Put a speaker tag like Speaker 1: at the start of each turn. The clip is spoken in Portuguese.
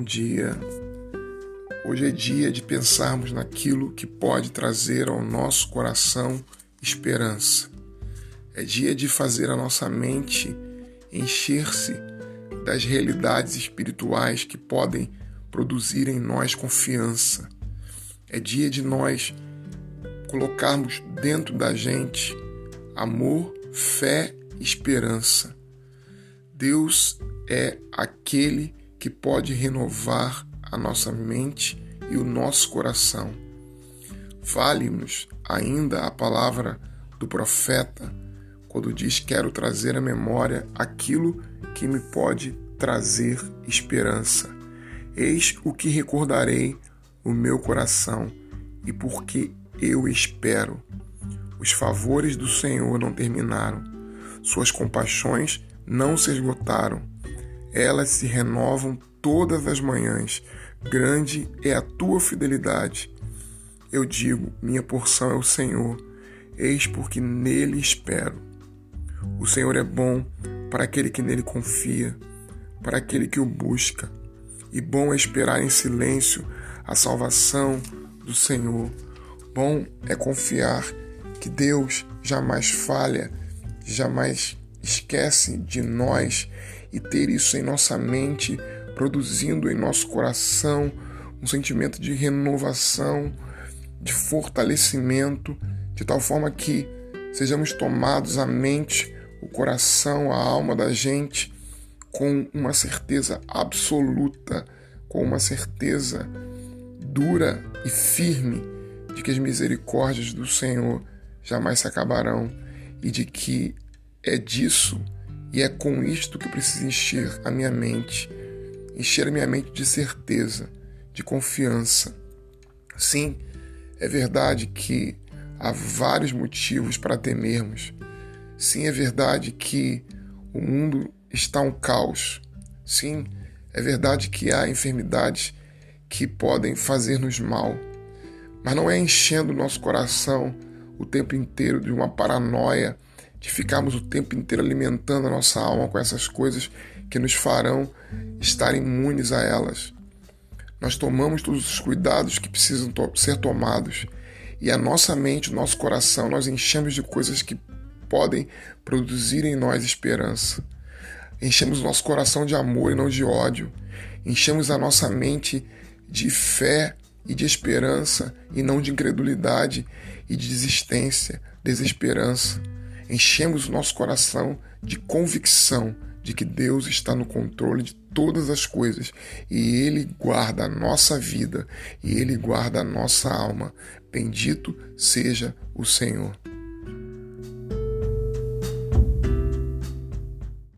Speaker 1: dia. Hoje é dia de pensarmos naquilo que pode trazer ao nosso coração esperança. É dia de fazer a nossa mente encher-se das realidades espirituais que podem produzir em nós confiança. É dia de nós colocarmos dentro da gente amor, fé esperança. Deus é aquele que pode renovar a nossa mente e o nosso coração. Vale-nos ainda a palavra do profeta quando diz: Quero trazer à memória aquilo que me pode trazer esperança. Eis o que recordarei no meu coração e porque eu espero. Os favores do Senhor não terminaram, suas compaixões não se esgotaram elas se renovam todas as manhãs. Grande é a tua fidelidade. Eu digo: minha porção é o Senhor, eis porque nele espero. O Senhor é bom para aquele que nele confia, para aquele que o busca. E bom é esperar em silêncio a salvação do Senhor. Bom é confiar que Deus jamais falha, jamais esquece de nós e ter isso em nossa mente, produzindo em nosso coração um sentimento de renovação, de fortalecimento, de tal forma que sejamos tomados a mente, o coração, a alma da gente com uma certeza absoluta, com uma certeza dura e firme de que as misericórdias do Senhor jamais se acabarão e de que é disso e é com isto que preciso encher a minha mente, encher a minha mente de certeza, de confiança. Sim, é verdade que há vários motivos para temermos. Sim, é verdade que o mundo está um caos. Sim, é verdade que há enfermidades que podem fazer-nos mal. Mas não é enchendo o nosso coração o tempo inteiro de uma paranoia de ficarmos o tempo inteiro alimentando a nossa alma com essas coisas que nos farão estar imunes a elas. Nós tomamos todos os cuidados que precisam ser tomados e a nossa mente, o nosso coração, nós enchemos de coisas que podem produzir em nós esperança. Enchemos o nosso coração de amor e não de ódio. Enchemos a nossa mente de fé e de esperança e não de incredulidade e de desistência, desesperança enchemos nosso coração de convicção de que Deus está no controle de todas as coisas e Ele guarda a nossa vida e Ele guarda a nossa alma. Bendito seja o Senhor.